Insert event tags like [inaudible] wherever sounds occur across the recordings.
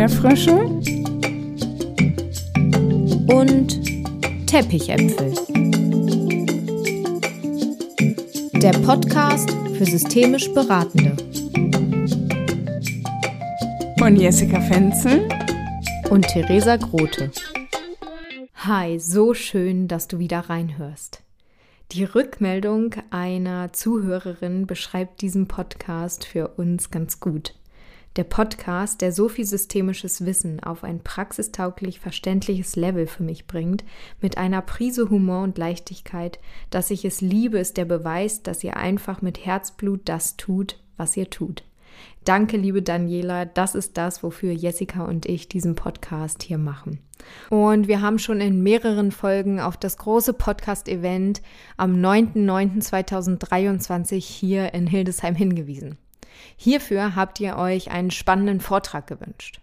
Erdbeerfrösche und Teppichäpfel. Der Podcast für systemisch Beratende. Von Jessica Fenzel und Theresa Grote. Hi, so schön, dass du wieder reinhörst. Die Rückmeldung einer Zuhörerin beschreibt diesen Podcast für uns ganz gut. Der Podcast, der so viel systemisches Wissen auf ein praxistauglich verständliches Level für mich bringt, mit einer Prise Humor und Leichtigkeit, dass ich es liebe, ist der Beweis, dass ihr einfach mit Herzblut das tut, was ihr tut. Danke, liebe Daniela. Das ist das, wofür Jessica und ich diesen Podcast hier machen. Und wir haben schon in mehreren Folgen auf das große Podcast-Event am 9.9.2023 hier in Hildesheim hingewiesen. Hierfür habt ihr euch einen spannenden Vortrag gewünscht.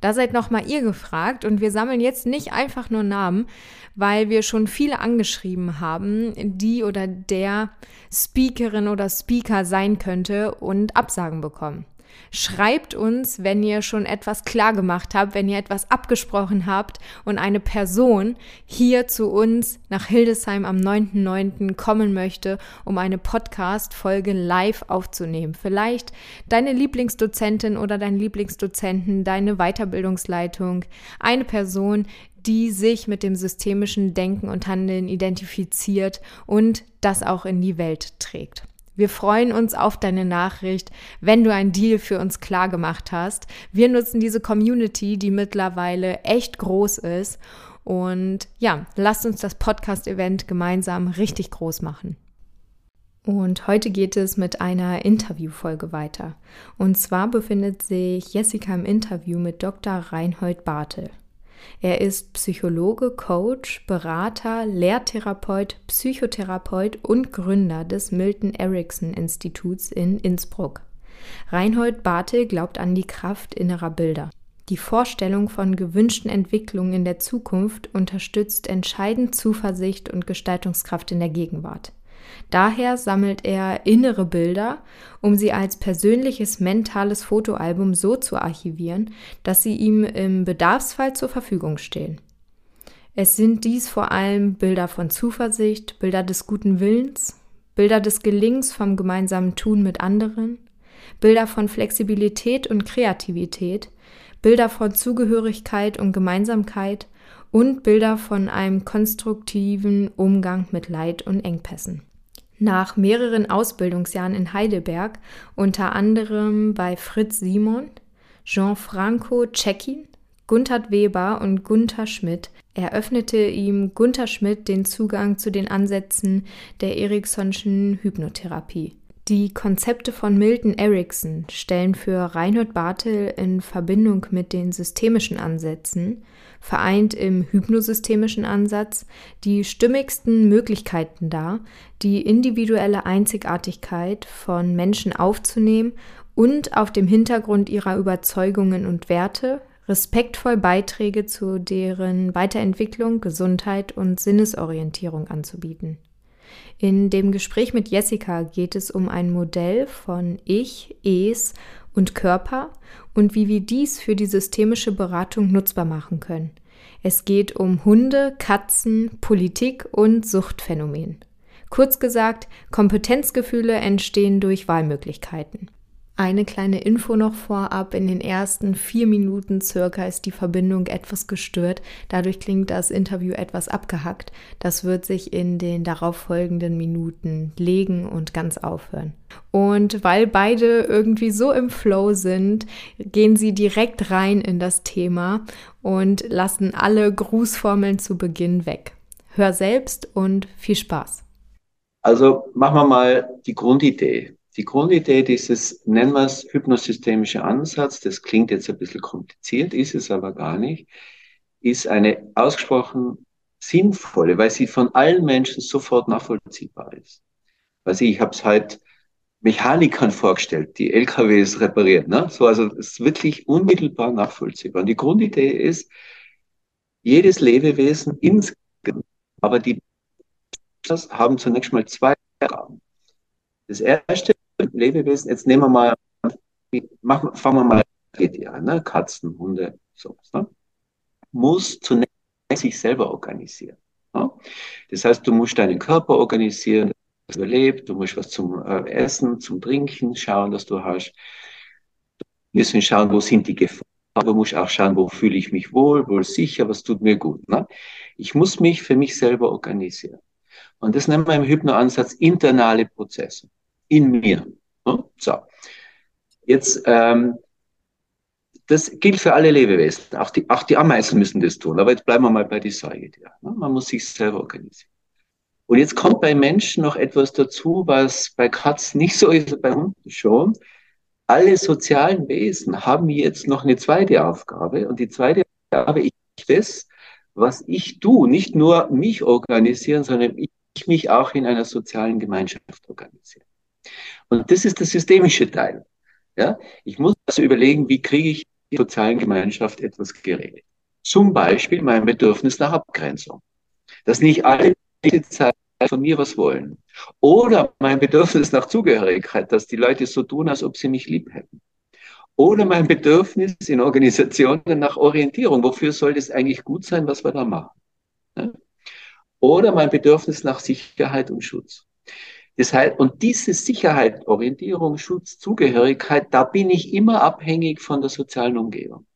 Da seid nochmal ihr gefragt und wir sammeln jetzt nicht einfach nur Namen, weil wir schon viele angeschrieben haben, die oder der Speakerin oder Speaker sein könnte und Absagen bekommen. Schreibt uns, wenn ihr schon etwas klar gemacht habt, wenn ihr etwas abgesprochen habt und eine Person hier zu uns nach Hildesheim am 9.9. kommen möchte, um eine Podcast-Folge live aufzunehmen. Vielleicht deine Lieblingsdozentin oder dein Lieblingsdozenten, deine Weiterbildungsleitung, eine Person, die sich mit dem systemischen Denken und Handeln identifiziert und das auch in die Welt trägt. Wir freuen uns auf deine Nachricht, wenn du einen Deal für uns klar gemacht hast. Wir nutzen diese Community, die mittlerweile echt groß ist. Und ja, lasst uns das Podcast-Event gemeinsam richtig groß machen. Und heute geht es mit einer Interviewfolge weiter. Und zwar befindet sich Jessica im Interview mit Dr. Reinhold Bartel. Er ist Psychologe, Coach, Berater, Lehrtherapeut, Psychotherapeut und Gründer des Milton Erickson Instituts in Innsbruck. Reinhold Bartel glaubt an die Kraft innerer Bilder. Die Vorstellung von gewünschten Entwicklungen in der Zukunft unterstützt entscheidend Zuversicht und Gestaltungskraft in der Gegenwart. Daher sammelt er innere Bilder, um sie als persönliches mentales Fotoalbum so zu archivieren, dass sie ihm im Bedarfsfall zur Verfügung stehen. Es sind dies vor allem Bilder von Zuversicht, Bilder des guten Willens, Bilder des Gelings vom gemeinsamen Tun mit anderen, Bilder von Flexibilität und Kreativität, Bilder von Zugehörigkeit und Gemeinsamkeit und Bilder von einem konstruktiven Umgang mit Leid und Engpässen. Nach mehreren Ausbildungsjahren in Heidelberg, unter anderem bei Fritz Simon, Jean-Franco Cecchin, Gunther Weber und Gunther Schmidt, eröffnete ihm Gunther Schmidt den Zugang zu den Ansätzen der Ericksonschen Hypnotherapie. Die Konzepte von Milton Erickson stellen für Reinhold Bartel in Verbindung mit den systemischen Ansätzen vereint im hypnosystemischen Ansatz die stimmigsten Möglichkeiten dar, die individuelle Einzigartigkeit von Menschen aufzunehmen und auf dem Hintergrund ihrer Überzeugungen und Werte respektvoll Beiträge zu deren Weiterentwicklung, Gesundheit und Sinnesorientierung anzubieten. In dem Gespräch mit Jessica geht es um ein Modell von Ich, Es und Körper und wie wir dies für die systemische Beratung nutzbar machen können. Es geht um Hunde, Katzen, Politik und Suchtphänomen. Kurz gesagt, Kompetenzgefühle entstehen durch Wahlmöglichkeiten. Eine kleine Info noch vorab. In den ersten vier Minuten circa ist die Verbindung etwas gestört. Dadurch klingt das Interview etwas abgehackt. Das wird sich in den darauffolgenden Minuten legen und ganz aufhören. Und weil beide irgendwie so im Flow sind, gehen sie direkt rein in das Thema und lassen alle Grußformeln zu Beginn weg. Hör selbst und viel Spaß. Also machen wir mal die Grundidee. Die Grundidee dieses, nennen wir es, hypnosystemische Ansatz, das klingt jetzt ein bisschen kompliziert, ist es aber gar nicht, ist eine ausgesprochen sinnvolle, weil sie von allen Menschen sofort nachvollziehbar ist. Also ich habe es halt Mechanikern vorgestellt, die LKWs reparieren. Ne? So, also es ist wirklich unmittelbar nachvollziehbar. Und die Grundidee ist, jedes Lebewesen insgesamt, aber die haben zunächst mal zwei Aufgaben. Das erste Lebewesen, jetzt nehmen wir mal, machen, fangen wir mal Säugetiere, ne? Katzen, Hunde, sowas, ne? muss zunächst sich selber organisieren. Ne? Das heißt, du musst deinen Körper organisieren, dass er überlebt, du musst was zum äh, Essen, zum Trinken schauen, dass du hast. Du musst schauen, wo sind die Gefahren, aber musst auch schauen, wo fühle ich mich wohl, wohl sicher, was tut mir gut. Ne? Ich muss mich für mich selber organisieren. Und das nennen wir im Hypnoansatz internale Prozesse in mir. So. Jetzt, ähm, das gilt für alle Lebewesen. Auch die, auch die Ameisen müssen das tun. Aber jetzt bleiben wir mal bei die Säugetieren. Ne? Man muss sich selber organisieren. Und jetzt kommt bei Menschen noch etwas dazu, was bei Katzen nicht so ist, bei Hunden schon. Alle sozialen Wesen haben jetzt noch eine zweite Aufgabe. Und die zweite Aufgabe ist das, was ich tue, nicht nur mich organisieren, sondern ich mich auch in einer sozialen Gemeinschaft organisieren. Und das ist der systemische Teil. Ja? Ich muss also überlegen, wie kriege ich die sozialen Gemeinschaft etwas geregelt. Zum Beispiel mein Bedürfnis nach Abgrenzung. Dass nicht alle diese Zeit von mir was wollen. Oder mein Bedürfnis nach Zugehörigkeit, dass die Leute so tun, als ob sie mich lieb hätten. Oder mein Bedürfnis in Organisationen nach Orientierung. Wofür soll das eigentlich gut sein, was wir da machen? Oder mein Bedürfnis nach Sicherheit und Schutz. Das heißt, und diese Sicherheit, Orientierung, Schutz, Zugehörigkeit, da bin ich immer abhängig von der sozialen Umgebung.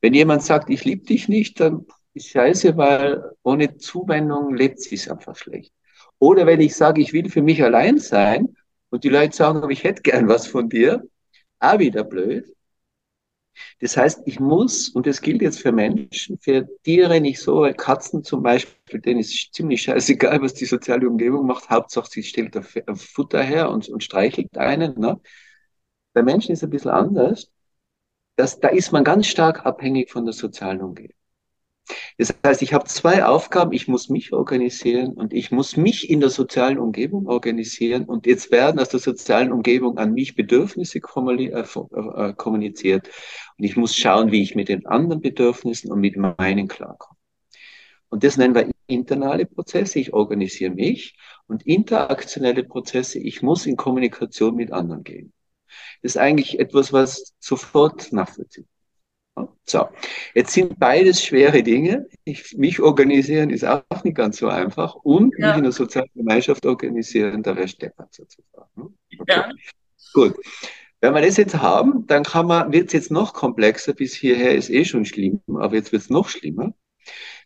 Wenn jemand sagt, ich liebe dich nicht, dann ist scheiße, weil ohne Zuwendung lebt sich einfach schlecht. Oder wenn ich sage, ich will für mich allein sein und die Leute sagen, ich hätte gern was von dir, auch wieder blöd. Das heißt, ich muss, und das gilt jetzt für Menschen, für Tiere nicht so, weil Katzen zum Beispiel, denen ist ziemlich scheißegal, was die soziale Umgebung macht. Hauptsache, sie stellt Futter her und, und streichelt einen. Ne? Bei Menschen ist es ein bisschen anders. Das, da ist man ganz stark abhängig von der sozialen Umgebung. Das heißt, ich habe zwei Aufgaben. Ich muss mich organisieren und ich muss mich in der sozialen Umgebung organisieren. Und jetzt werden aus der sozialen Umgebung an mich Bedürfnisse äh, äh, kommuniziert. Und ich muss schauen, wie ich mit den anderen Bedürfnissen und mit meinen klarkomme. Und das nennen wir internale Prozesse. Ich organisiere mich und interaktionelle Prozesse. Ich muss in Kommunikation mit anderen gehen. Das ist eigentlich etwas, was sofort nachvollziehbar so, jetzt sind beides schwere Dinge. Ich, mich organisieren ist auch nicht ganz so einfach. Und ja. mich in der sozialen Gemeinschaft organisieren, da wäre Steppert sozusagen. Ne? Okay. Ja. Gut. Wenn wir das jetzt haben, dann kann man, wird es jetzt noch komplexer, bis hierher ist eh schon schlimm, aber jetzt wird es noch schlimmer.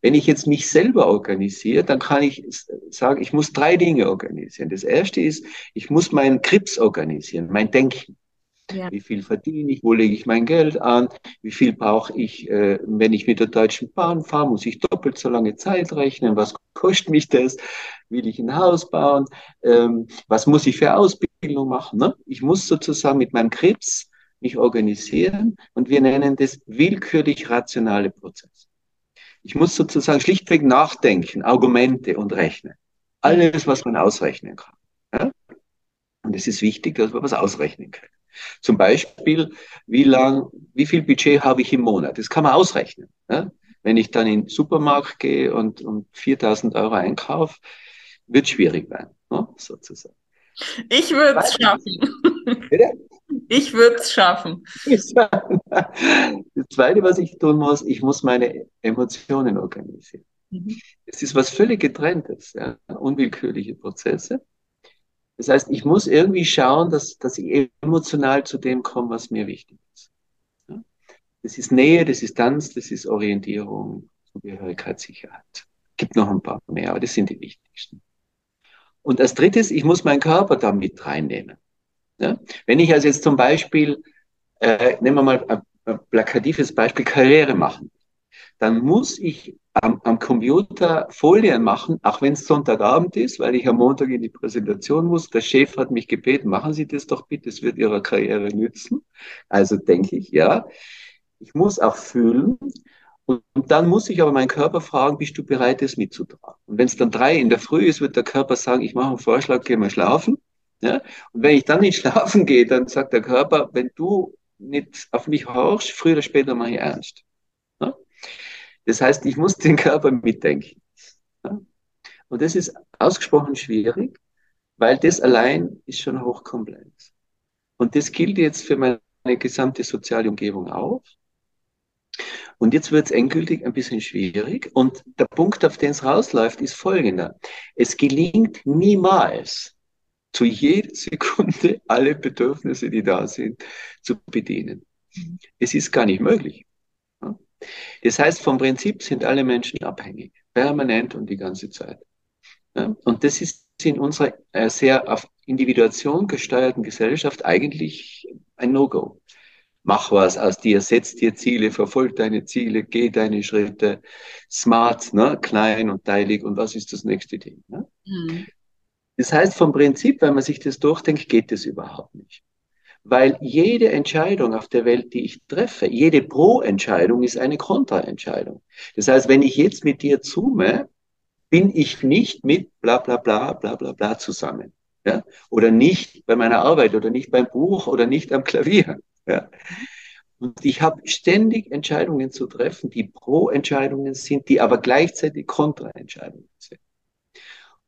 Wenn ich jetzt mich selber organisiere, dann kann ich sagen, ich muss drei Dinge organisieren. Das erste ist, ich muss meinen Krips organisieren, mein Denken. Ja. Wie viel verdiene ich? Wo lege ich mein Geld an? Wie viel brauche ich, äh, wenn ich mit der Deutschen Bahn fahre? Muss ich doppelt so lange Zeit rechnen? Was kostet mich das? Will ich ein Haus bauen? Ähm, was muss ich für Ausbildung machen? Ne? Ich muss sozusagen mit meinem Krebs mich organisieren und wir nennen das willkürlich rationale Prozesse. Ich muss sozusagen schlichtweg nachdenken, Argumente und rechnen. Alles, was man ausrechnen kann. Ja? Und es ist wichtig, dass wir was ausrechnen können. Zum Beispiel, wie lang, wie viel Budget habe ich im Monat? Das kann man ausrechnen. Ne? Wenn ich dann in den Supermarkt gehe und, und 4000 Euro einkaufe, wird schwierig werden, ne? sozusagen. Ich würde es schaffen. Bitte? Ich würde es schaffen. Das Zweite, was ich tun muss, ich muss meine Emotionen organisieren. Mhm. Es ist was völlig getrenntes, ja? unwillkürliche Prozesse. Das heißt, ich muss irgendwie schauen, dass, dass ich emotional zu dem komme, was mir wichtig ist. Das ist Nähe, das ist Tanz, das ist Orientierung, Zugehörigkeit, Sicherheit. Gibt noch ein paar mehr, aber das sind die wichtigsten. Und als drittes, ich muss meinen Körper da mit reinnehmen. Wenn ich also jetzt zum Beispiel, äh, nehmen wir mal ein plakatives Beispiel, Karriere machen, dann muss ich am, am Computer Folien machen, auch wenn es Sonntagabend ist, weil ich am Montag in die Präsentation muss. Der Chef hat mich gebeten, machen Sie das doch bitte, es wird Ihrer Karriere nützen. Also denke ich, ja. Ich muss auch fühlen. Und, und dann muss ich aber meinen Körper fragen, bist du bereit, das mitzutragen? Und wenn es dann drei in der Früh ist, wird der Körper sagen, ich mache einen Vorschlag, geh mal schlafen. Ja? Und wenn ich dann nicht [laughs] schlafen gehe, dann sagt der Körper, wenn du nicht auf mich horchst, früher oder später mache ich ernst. Das heißt, ich muss den Körper mitdenken. Und das ist ausgesprochen schwierig, weil das allein ist schon hochkomplex. Und das gilt jetzt für meine gesamte soziale Umgebung auf. Und jetzt wird es endgültig ein bisschen schwierig. Und der Punkt, auf den es rausläuft, ist folgender. Es gelingt niemals, zu jeder Sekunde alle Bedürfnisse, die da sind, zu bedienen. Es ist gar nicht möglich. Das heißt, vom Prinzip sind alle Menschen abhängig, permanent und die ganze Zeit. Und das ist in unserer äh, sehr auf Individuation gesteuerten Gesellschaft eigentlich ein No-Go. Mach was aus dir, setz dir Ziele, verfolg deine Ziele, geh deine Schritte, smart, ne, klein und teilig und was ist das nächste Ding. Ne? Mhm. Das heißt, vom Prinzip, wenn man sich das durchdenkt, geht das überhaupt nicht. Weil jede Entscheidung auf der Welt, die ich treffe, jede Pro-Entscheidung ist eine Kontra-Entscheidung. Das heißt, wenn ich jetzt mit dir zoome, bin ich nicht mit bla bla bla bla bla bla zusammen. Ja? Oder nicht bei meiner Arbeit oder nicht beim Buch oder nicht am Klavier. Ja? Und ich habe ständig Entscheidungen zu treffen, die Pro-Entscheidungen sind, die aber gleichzeitig Kontra-Entscheidungen sind.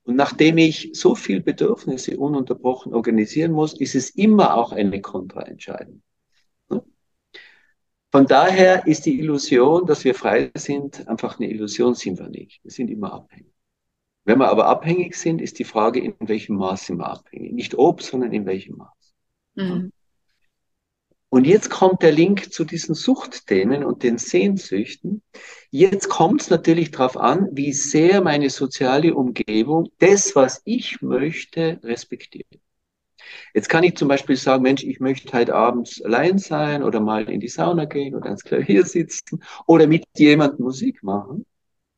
Und nachdem ich so viel Bedürfnisse ununterbrochen organisieren muss, ist es immer auch eine Kontraentscheidung. Von daher ist die Illusion, dass wir frei sind, einfach eine Illusion sind wir nicht. Wir sind immer abhängig. Wenn wir aber abhängig sind, ist die Frage, in welchem Maß sind wir abhängig. Nicht ob, sondern in welchem Maß. Mhm. Und jetzt kommt der Link zu diesen Suchtthemen und den Sehnsüchten. Jetzt kommt es natürlich darauf an, wie sehr meine soziale Umgebung das, was ich möchte, respektiert. Jetzt kann ich zum Beispiel sagen, Mensch, ich möchte heute abends allein sein oder mal in die Sauna gehen oder ans Klavier sitzen oder mit jemandem Musik machen.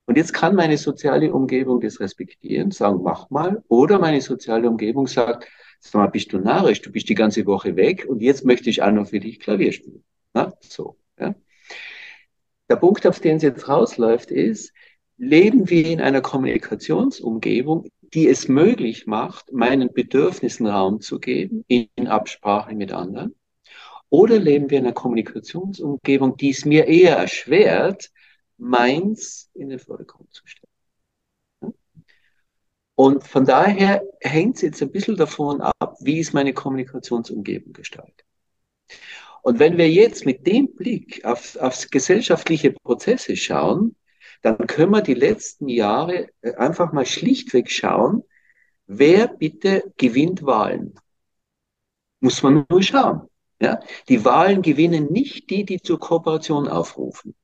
Und jetzt kann meine soziale Umgebung das respektieren, sagen, mach mal. Oder meine soziale Umgebung sagt, Sag mal, bist du narrisch? Du bist die ganze Woche weg und jetzt möchte ich auch noch für dich Klavier spielen. Na, so, ja. Der Punkt, auf den es jetzt rausläuft, ist, leben wir in einer Kommunikationsumgebung, die es möglich macht, meinen Bedürfnissen Raum zu geben, in Absprache mit anderen? Oder leben wir in einer Kommunikationsumgebung, die es mir eher erschwert, meins in den Vordergrund zu stellen? Und von daher hängt es jetzt ein bisschen davon ab, wie ist meine Kommunikationsumgebung gestaltet. Und wenn wir jetzt mit dem Blick auf, auf gesellschaftliche Prozesse schauen, dann können wir die letzten Jahre äh, einfach mal schlichtweg schauen, wer bitte gewinnt Wahlen. Muss man nur schauen. Ja? Die Wahlen gewinnen nicht die, die zur Kooperation aufrufen.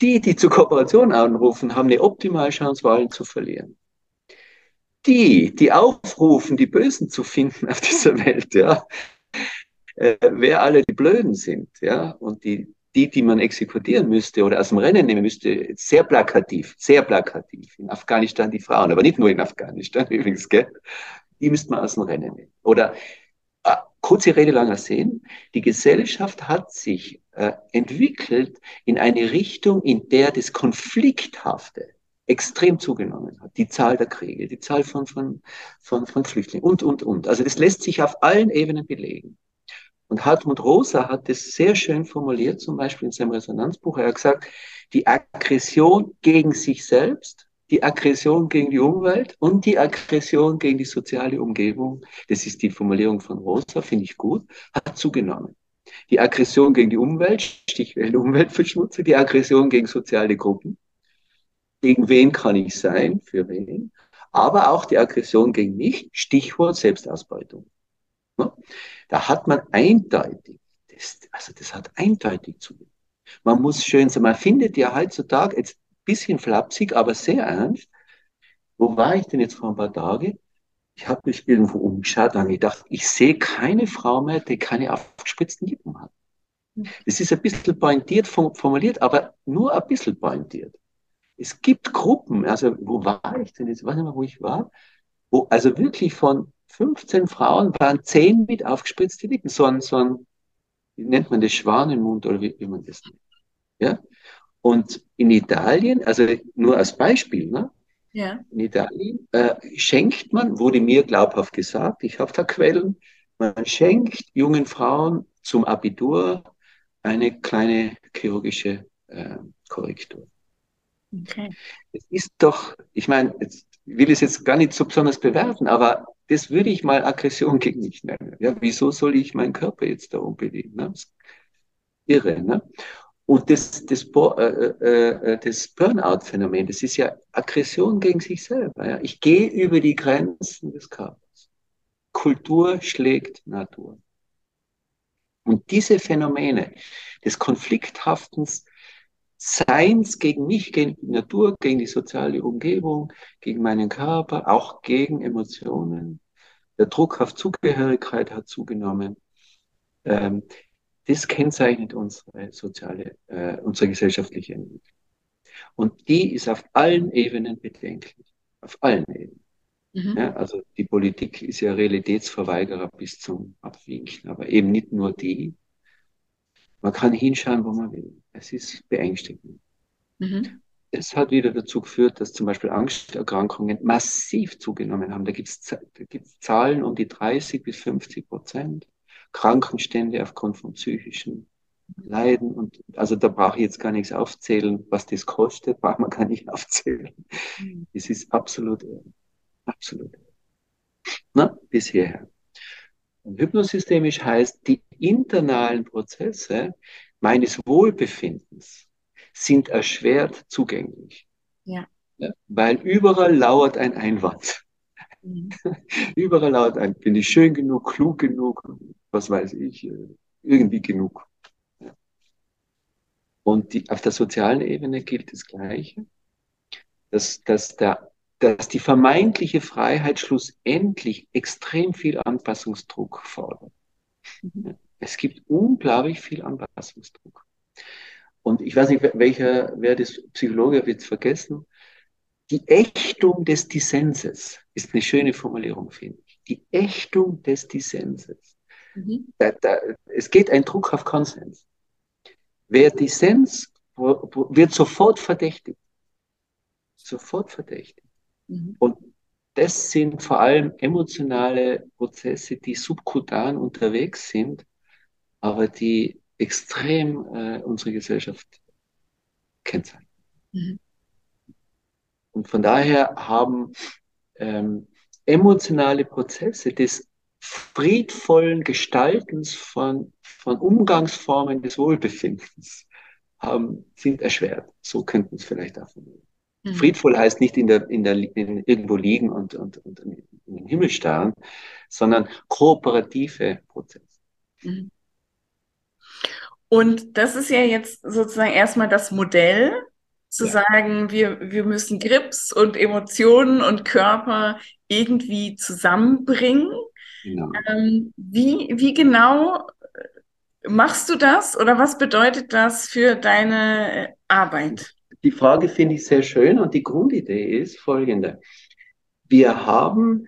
Die, die zur Kooperation anrufen, haben eine optimale Chance, Wahlen zu verlieren die, die aufrufen, die Bösen zu finden auf dieser Welt, ja, äh, wer alle die Blöden sind, ja, und die, die, die man exekutieren müsste oder aus dem Rennen nehmen müsste, sehr plakativ, sehr plakativ. In Afghanistan die Frauen, aber nicht nur in Afghanistan [laughs] übrigens, gell? Die müsste man aus dem Rennen nehmen. Oder äh, kurze Rede, langer Sinn. Die Gesellschaft hat sich äh, entwickelt in eine Richtung, in der das Konflikthafte, extrem zugenommen hat. Die Zahl der Kriege, die Zahl von, von, von, von Flüchtlingen und, und, und. Also das lässt sich auf allen Ebenen belegen. Und Hartmut Rosa hat das sehr schön formuliert, zum Beispiel in seinem Resonanzbuch. Er hat gesagt, die Aggression gegen sich selbst, die Aggression gegen die Umwelt und die Aggression gegen die soziale Umgebung, das ist die Formulierung von Rosa, finde ich gut, hat zugenommen. Die Aggression gegen die Umwelt, Stichwort Umweltverschmutzung, die Aggression gegen soziale Gruppen, gegen wen kann ich sein, für wen, aber auch die Aggression gegen mich, Stichwort Selbstausbeutung. Da hat man eindeutig, das, also das hat eindeutig zu. Man muss schön sein, man findet ja heutzutage jetzt ein bisschen flapsig, aber sehr ernst. Wo war ich denn jetzt vor ein paar Tagen? Ich habe mich irgendwo umgeschaut und gedacht, ich sehe keine Frau mehr, die keine aufgespritzten Lippen hat. Das ist ein bisschen pointiert formuliert, aber nur ein bisschen pointiert es gibt Gruppen, also wo war ich denn jetzt? Ich weiß nicht mehr, wo ich war, wo also wirklich von 15 Frauen waren 10 mit aufgespritzte Lippen, so ein, so ein, wie nennt man das, Schwanenmund oder wie, wie man das nennt. Ja? Und in Italien, also nur als Beispiel, ne? Ja. In Italien äh, schenkt man, wurde mir glaubhaft gesagt, ich habe da Quellen, man schenkt jungen Frauen zum Abitur eine kleine chirurgische äh, Korrektur. Okay. Es ist doch, ich meine, ich will es jetzt gar nicht so besonders bewerten, aber das würde ich mal Aggression gegen mich nennen. Ja, wieso soll ich meinen Körper jetzt da unbedingt? Ne? Irre, ne? Und das, das, äh, äh, äh, das Burnout-Phänomen, das ist ja Aggression gegen sich selber. Ja? Ich gehe über die Grenzen des Körpers. Kultur schlägt Natur. Und diese Phänomene des konflikthaftens Seins gegen mich, gegen die Natur, gegen die soziale Umgebung, gegen meinen Körper, auch gegen Emotionen. Der Druck auf Zugehörigkeit hat zugenommen. Ähm, das kennzeichnet unsere soziale, äh, unsere gesellschaftliche Entwicklung. Und die ist auf allen Ebenen bedenklich. Auf allen Ebenen. Mhm. Ja, also die Politik ist ja Realitätsverweigerer bis zum Abwinken, aber eben nicht nur die. Man kann hinschauen, wo man will. Es ist beängstigend. Mhm. Es hat wieder dazu geführt, dass zum Beispiel Angsterkrankungen massiv zugenommen haben. Da gibt es da gibt's Zahlen um die 30 bis 50 Prozent. Krankenstände aufgrund von psychischen Leiden. Und also da brauche ich jetzt gar nichts aufzählen, was das kostet, [laughs] braucht man gar nicht aufzählen. Mhm. Es ist absolut, absolut. Na, bis hierher. Und hypnosystemisch heißt, die internalen Prozesse meines Wohlbefindens sind erschwert zugänglich. Ja. ja weil überall lauert ein Einwand. Mhm. [laughs] überall lauert ein, bin ich schön genug, klug genug, was weiß ich, äh, irgendwie genug. Ja. Und die, auf der sozialen Ebene gilt das Gleiche, dass, dass, der, dass die vermeintliche Freiheit schlussendlich extrem viel Anpassungsdruck fordert. Mhm. Es gibt unglaublich viel Anpassungsdruck. Und ich weiß nicht, welcher, wer das Psychologe wird vergessen. Die Ächtung des Dissenses ist eine schöne Formulierung, finde ich. Die Ächtung des Dissenses. Mhm. Da, da, es geht ein Druck auf Konsens. Wer Dissens wird sofort verdächtigt. Sofort verdächtigt. Mhm. Und das sind vor allem emotionale Prozesse, die subkutan unterwegs sind aber die extrem äh, unsere Gesellschaft kennzeichnen. Mhm. Und von daher haben ähm, emotionale Prozesse des friedvollen Gestaltens von, von Umgangsformen des Wohlbefindens haben, sind erschwert. So könnten es vielleicht auch formulieren. Mhm. Friedvoll heißt nicht in der, in der, in irgendwo liegen und, und, und in den Himmel starren, sondern kooperative Prozesse. Mhm. Und das ist ja jetzt sozusagen erstmal das Modell, zu ja. sagen, wir, wir müssen Grips und Emotionen und Körper irgendwie zusammenbringen. Genau. Ähm, wie, wie genau machst du das oder was bedeutet das für deine Arbeit? Die Frage finde ich sehr schön und die Grundidee ist folgende. Wir haben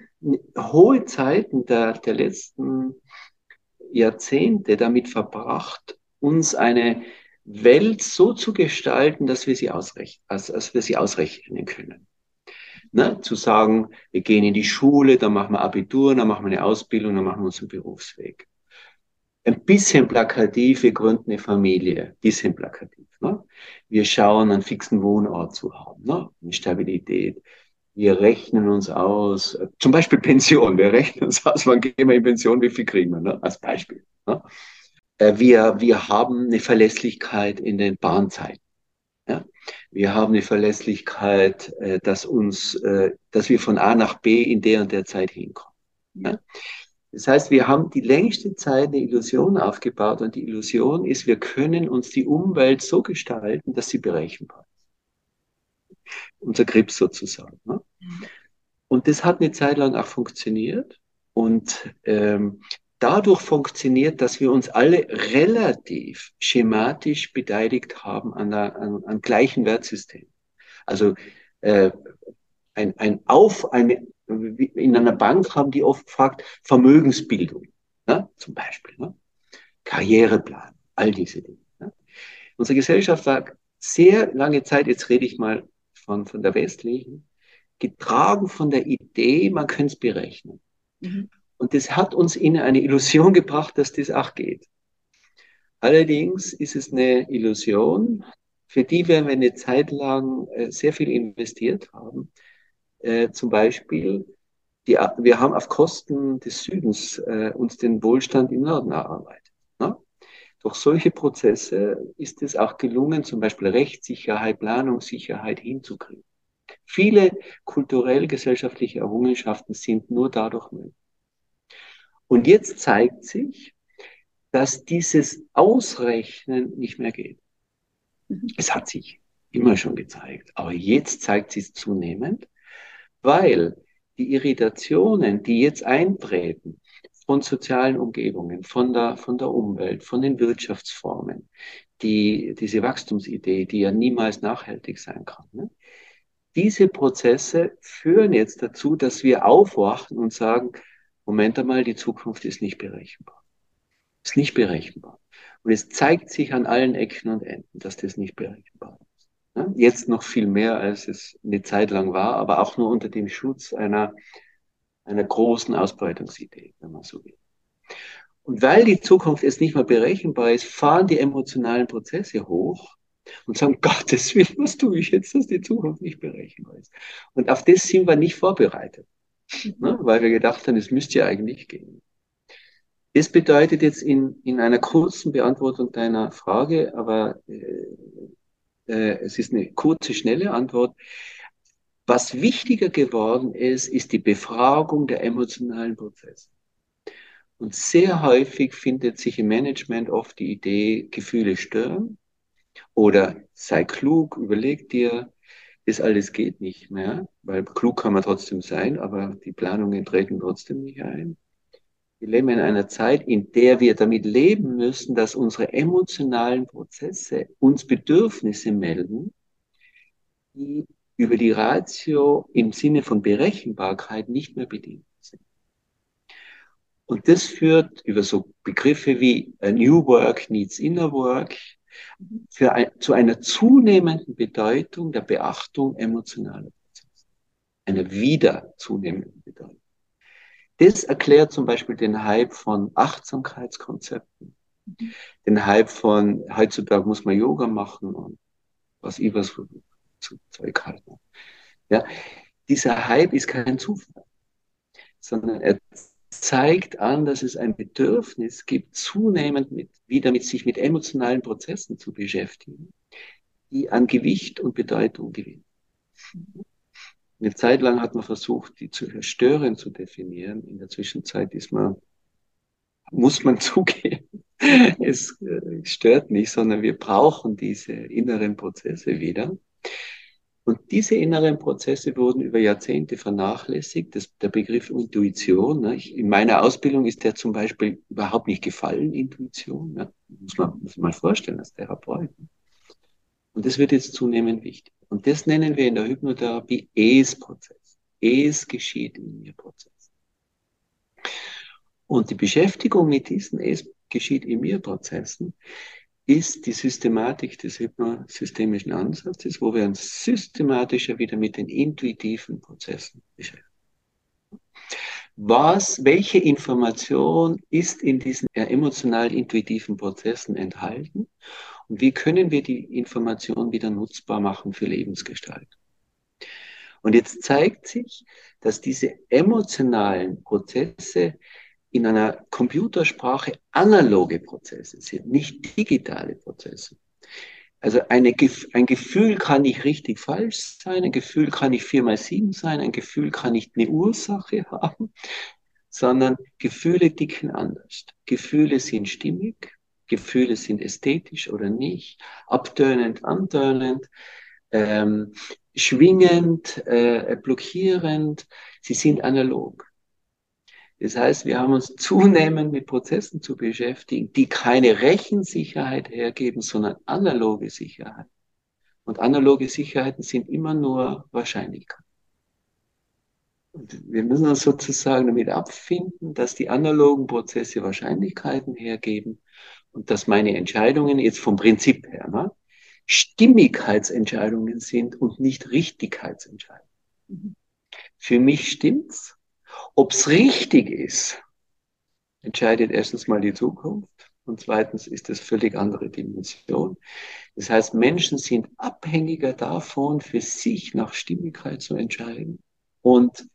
hohe Zeiten der, der letzten Jahrzehnte damit verbracht, uns eine Welt so zu gestalten, dass wir sie ausrechnen, als, als wir sie ausrechnen können. Ne? Zu sagen, wir gehen in die Schule, dann machen wir Abitur, dann machen wir eine Ausbildung, dann machen wir unseren Berufsweg. Ein bisschen plakativ, wir gründen eine Familie, bisschen plakativ. Ne? Wir schauen, einen fixen Wohnort zu haben, ne? eine Stabilität. Wir rechnen uns aus, zum Beispiel Pension, wir rechnen uns aus, wann gehen wir in Pension, wie viel kriegen wir, ne? als Beispiel. Ne? Äh, wir, wir haben eine Verlässlichkeit in den Bahnzeiten. Ja? Wir haben eine Verlässlichkeit, äh, dass uns, äh, dass wir von A nach B in der und der Zeit hinkommen. Ja? Das heißt, wir haben die längste Zeit eine Illusion aufgebaut und die Illusion ist, wir können uns die Umwelt so gestalten, dass sie berechenbar ist. Unser Grips sozusagen. Ne? Mhm. Und das hat eine Zeit lang auch funktioniert. Und ähm, dadurch funktioniert, dass wir uns alle relativ schematisch beteiligt haben an, der, an, an gleichen Wertsystemen. Also äh, ein, ein Auf, eine, in einer Bank haben die oft gefragt, Vermögensbildung, ne? zum Beispiel, ne? Karriereplan, all diese Dinge. Ne? Unsere Gesellschaft war sehr lange Zeit, jetzt rede ich mal von, von der westlichen, getragen von der Idee, man könnte es berechnen. Mhm. Und das hat uns in eine Illusion gebracht, dass das auch geht. Allerdings ist es eine Illusion, für die wir eine Zeit lang äh, sehr viel investiert haben. Äh, zum Beispiel die, wir haben auf Kosten des Südens äh, uns den Wohlstand im Norden erarbeitet. Ne? Durch solche Prozesse ist es auch gelungen, zum Beispiel Rechtssicherheit, Planungssicherheit hinzukriegen. Viele kulturell-gesellschaftliche Errungenschaften sind nur dadurch möglich. Und jetzt zeigt sich, dass dieses Ausrechnen nicht mehr geht. Mhm. Es hat sich immer schon gezeigt, aber jetzt zeigt sich es zunehmend, weil die Irritationen, die jetzt eintreten von sozialen Umgebungen, von der, von der Umwelt, von den Wirtschaftsformen, die, diese Wachstumsidee, die ja niemals nachhaltig sein kann, ne? diese Prozesse führen jetzt dazu, dass wir aufwachen und sagen, Moment einmal, die Zukunft ist nicht berechenbar. Ist nicht berechenbar. Und es zeigt sich an allen Ecken und Enden, dass das nicht berechenbar ist. Jetzt noch viel mehr, als es eine Zeit lang war, aber auch nur unter dem Schutz einer, einer großen Ausbeutungsidee, wenn man so will. Und weil die Zukunft jetzt nicht mehr berechenbar ist, fahren die emotionalen Prozesse hoch und sagen, [laughs] Gottes Willen, was tue ich jetzt, dass die Zukunft nicht berechenbar ist? Und auf das sind wir nicht vorbereitet, ne? weil wir gedacht haben, es müsste ja eigentlich gehen. Das bedeutet jetzt in, in einer kurzen Beantwortung deiner Frage, aber äh, äh, es ist eine kurze, schnelle Antwort. Was wichtiger geworden ist, ist die Befragung der emotionalen Prozesse. Und sehr häufig findet sich im Management oft die Idee, Gefühle stören oder sei klug, überleg dir, das alles geht nicht mehr, weil klug kann man trotzdem sein, aber die Planungen treten trotzdem nicht ein. Wir leben in einer Zeit, in der wir damit leben müssen, dass unsere emotionalen Prozesse uns Bedürfnisse melden, die über die Ratio im Sinne von Berechenbarkeit nicht mehr bedient sind. Und das führt über so Begriffe wie a New Work needs Inner Work ein, zu einer zunehmenden Bedeutung der Beachtung emotionaler Prozesse. Einer wieder zunehmenden Bedeutung. Das erklärt zum Beispiel den Hype von Achtsamkeitskonzepten, den Hype von heutzutage muss man Yoga machen und was ich was zu Zeug halten. Ja, dieser Hype ist kein Zufall, sondern er zeigt an, dass es ein Bedürfnis gibt, zunehmend mit, wieder mit sich mit emotionalen Prozessen zu beschäftigen, die an Gewicht und Bedeutung gewinnen. Eine Zeit lang hat man versucht, die zu zerstören zu definieren. In der Zwischenzeit ist man, muss man [laughs] zugeben, es äh, stört nicht, sondern wir brauchen diese inneren Prozesse wieder. Und diese inneren Prozesse wurden über Jahrzehnte vernachlässigt. Das, der Begriff Intuition, ne? ich, in meiner Ausbildung ist der zum Beispiel überhaupt nicht gefallen, Intuition. Ne? Muss, man, man mal vorstellen als Therapeut. Und das wird jetzt zunehmend wichtig. Und das nennen wir in der Hypnotherapie Es-Prozess. Es geschieht in mir Prozess. Und die Beschäftigung mit diesen Es geschieht in mir Prozessen ist die Systematik des hypnosystemischen Ansatzes, wo wir uns systematischer wieder mit den intuitiven Prozessen beschäftigen. Was, welche Information ist in diesen emotional intuitiven Prozessen enthalten und wie können wir die Information wieder nutzbar machen für Lebensgestaltung? Und jetzt zeigt sich, dass diese emotionalen Prozesse in einer Computersprache analoge Prozesse sind, nicht digitale Prozesse. Also eine, ein Gefühl kann nicht richtig falsch sein, ein Gefühl kann nicht vier mal sieben sein, ein Gefühl kann nicht eine Ursache [laughs] haben, sondern Gefühle dicken anders. Gefühle sind stimmig, Gefühle sind ästhetisch oder nicht, abtönend, antönend, ähm, schwingend, äh, blockierend, sie sind analog. Das heißt, wir haben uns [laughs] zunehmend mit Prozessen zu beschäftigen, die keine Rechensicherheit hergeben, sondern analoge Sicherheit. Und analoge Sicherheiten sind immer nur Wahrscheinlichkeiten. Und wir müssen uns sozusagen damit abfinden, dass die analogen Prozesse Wahrscheinlichkeiten hergeben und dass meine Entscheidungen jetzt vom Prinzip her ne, Stimmigkeitsentscheidungen sind und nicht Richtigkeitsentscheidungen. Mhm. Für mich stimmt's. Ob's richtig ist, entscheidet erstens mal die Zukunft und zweitens ist es völlig andere Dimension. Das heißt, Menschen sind abhängiger davon, für sich nach Stimmigkeit zu entscheiden und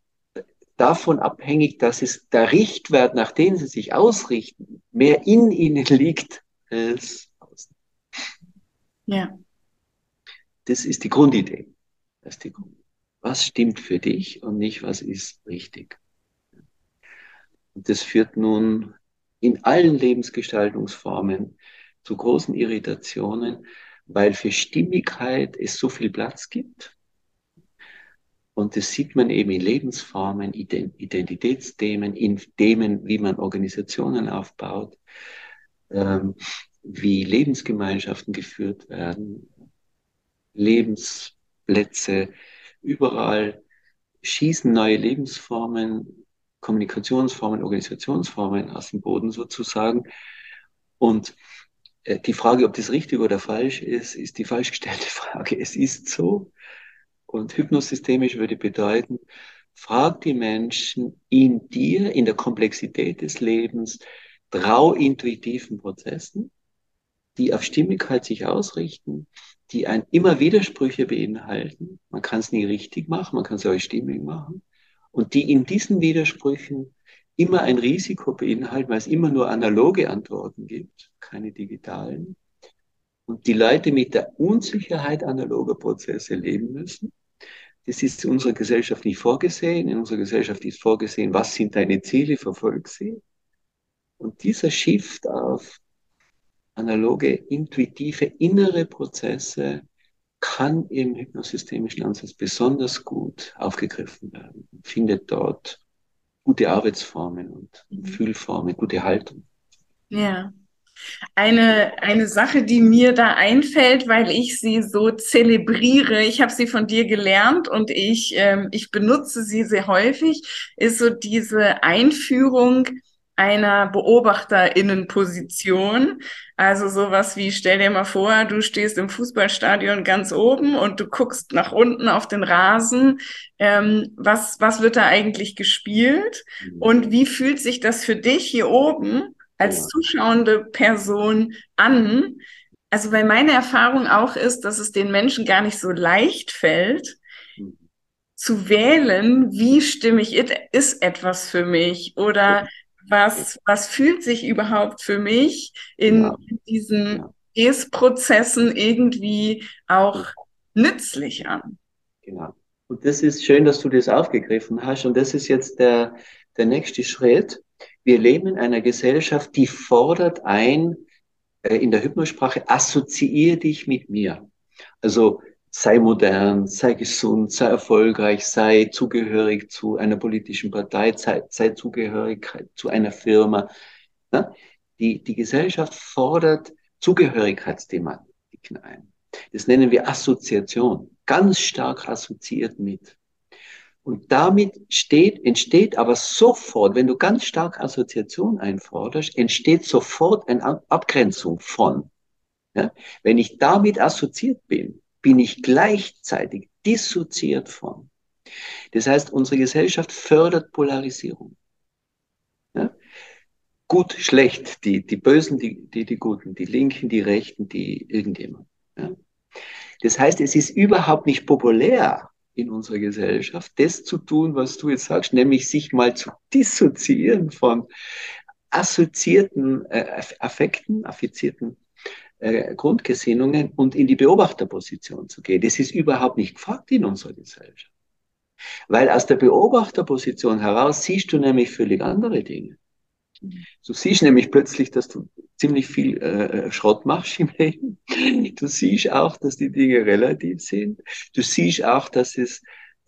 davon abhängig, dass es der Richtwert, nach dem sie sich ausrichten, mehr in ihnen liegt als außen. Ja. Das ist die Grundidee. Das ist die Grundidee. Was stimmt für dich und nicht, was ist richtig? Und das führt nun in allen Lebensgestaltungsformen zu großen Irritationen, weil für Stimmigkeit es so viel Platz gibt. Und das sieht man eben in Lebensformen, Identitätsthemen, in Themen, wie man Organisationen aufbaut, ähm, wie Lebensgemeinschaften geführt werden, Lebensplätze, überall schießen neue Lebensformen, Kommunikationsformen, Organisationsformen aus dem Boden sozusagen. Und äh, die Frage, ob das richtig oder falsch ist, ist die falsch gestellte [laughs] Frage. Es ist so. Und hypnosystemisch würde bedeuten, frag die Menschen in dir, in der Komplexität des Lebens, trau intuitiven Prozessen, die auf Stimmigkeit sich ausrichten, die ein immer Widersprüche beinhalten. Man kann es nie richtig machen, man kann es auch stimmig machen. Und die in diesen Widersprüchen immer ein Risiko beinhalten, weil es immer nur analoge Antworten gibt, keine digitalen. Und die Leute mit der Unsicherheit analoger Prozesse leben müssen. Das ist in unserer Gesellschaft nicht vorgesehen. In unserer Gesellschaft ist vorgesehen, was sind deine Ziele, verfolg sie. Und dieser Shift auf analoge, intuitive, innere Prozesse kann im hypnosystemischen Ansatz besonders gut aufgegriffen werden. Findet dort gute Arbeitsformen und mhm. Fühlformen, gute Haltung. Ja. Eine, eine Sache, die mir da einfällt, weil ich sie so zelebriere, ich habe sie von dir gelernt und ich, ähm, ich benutze sie sehr häufig, ist so diese Einführung einer Beobachterinnenposition. Also sowas wie, stell dir mal vor, du stehst im Fußballstadion ganz oben und du guckst nach unten auf den Rasen. Ähm, was, was wird da eigentlich gespielt? Mhm. Und wie fühlt sich das für dich hier oben als zuschauende Person an? Also, weil meine Erfahrung auch ist, dass es den Menschen gar nicht so leicht fällt, mhm. zu wählen, wie stimmig ist etwas für mich oder was, was fühlt sich überhaupt für mich in, diesen ja. prozessen irgendwie auch nützlich an. Genau. Und das ist schön, dass du das aufgegriffen hast. Und das ist jetzt der, der nächste Schritt. Wir leben in einer Gesellschaft, die fordert ein, äh, in der Hypnosprache, assoziiere dich mit mir. Also sei modern, sei gesund, sei erfolgreich, sei zugehörig zu einer politischen Partei, sei, sei zugehörig zu einer Firma. Ja? Die, die Gesellschaft fordert Zugehörigkeitsthematiken ein. Das nennen wir Assoziation, ganz stark assoziiert mit. Und damit steht, entsteht aber sofort, wenn du ganz stark Assoziation einforderst, entsteht sofort eine Abgrenzung von. Ja? Wenn ich damit assoziiert bin, bin ich gleichzeitig dissoziiert von. Das heißt, unsere Gesellschaft fördert Polarisierung. Ja? Gut, schlecht, die, die Bösen, die, die, die Guten, die Linken, die Rechten, die irgendjemand. Ja? Das heißt, es ist überhaupt nicht populär in unserer Gesellschaft, das zu tun, was du jetzt sagst, nämlich sich mal zu dissoziieren von assoziierten äh, Affekten, affizierten äh, Grundgesinnungen und in die Beobachterposition zu gehen. Das ist überhaupt nicht gefragt in unserer Gesellschaft. Weil aus der Beobachterposition heraus siehst du nämlich völlig andere Dinge. Du siehst nämlich plötzlich, dass du ziemlich viel äh, Schrott machst im Leben. Du siehst auch, dass die Dinge relativ sind. Du siehst auch, dass es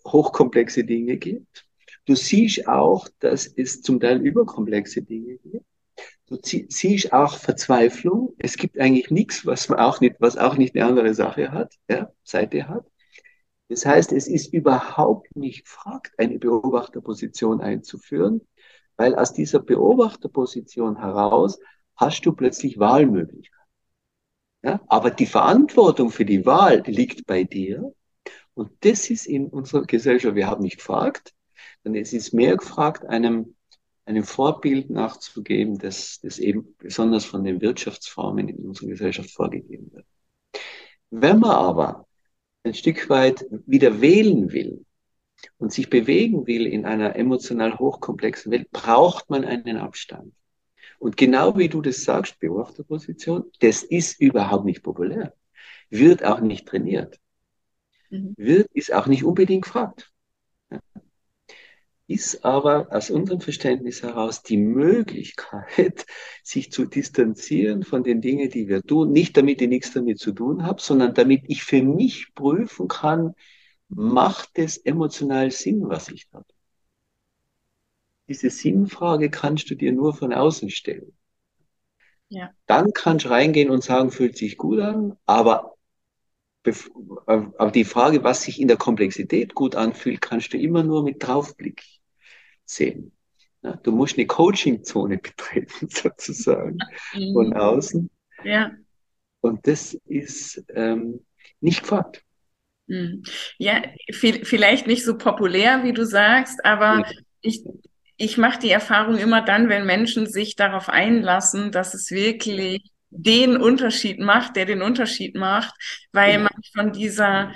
hochkomplexe Dinge gibt. Du siehst auch, dass es zum Teil überkomplexe Dinge gibt. Du siehst auch Verzweiflung. Es gibt eigentlich nichts, was man auch nicht, was auch nicht eine andere Sache hat, ja, Seite hat. Das heißt, es ist überhaupt nicht gefragt, eine Beobachterposition einzuführen, weil aus dieser Beobachterposition heraus hast du plötzlich Wahlmöglichkeiten. Ja? Aber die Verantwortung für die Wahl liegt bei dir. Und das ist in unserer Gesellschaft, wir haben nicht gefragt, sondern es ist mehr gefragt, einem einem Vorbild nachzugeben, das, das eben besonders von den Wirtschaftsformen in unserer Gesellschaft vorgegeben wird. Wenn man aber ein Stück weit wieder wählen will, und sich bewegen will in einer emotional hochkomplexen Welt, braucht man einen Abstand. Und genau wie du das sagst, Beobachterposition, das ist überhaupt nicht populär, wird auch nicht trainiert, mhm. wird, ist auch nicht unbedingt gefragt. Ist aber aus unserem Verständnis heraus die Möglichkeit, [laughs] sich zu distanzieren von den Dingen, die wir tun, nicht damit ich nichts damit zu tun habe, sondern damit ich für mich prüfen kann, macht es emotional Sinn, was ich da tue? Diese Sinnfrage kannst du dir nur von außen stellen. Ja. Dann kannst du reingehen und sagen, fühlt sich gut an, aber auf die Frage, was sich in der Komplexität gut anfühlt, kannst du immer nur mit Draufblick sehen. Du musst eine Coaching-Zone [laughs] betreten, sozusagen, von außen. Ja. Und das ist ähm, nicht gefragt. Hm. Ja, viel, vielleicht nicht so populär, wie du sagst, aber ja. ich, ich mache die Erfahrung immer dann, wenn Menschen sich darauf einlassen, dass es wirklich den Unterschied macht, der den Unterschied macht, weil ja. man von dieser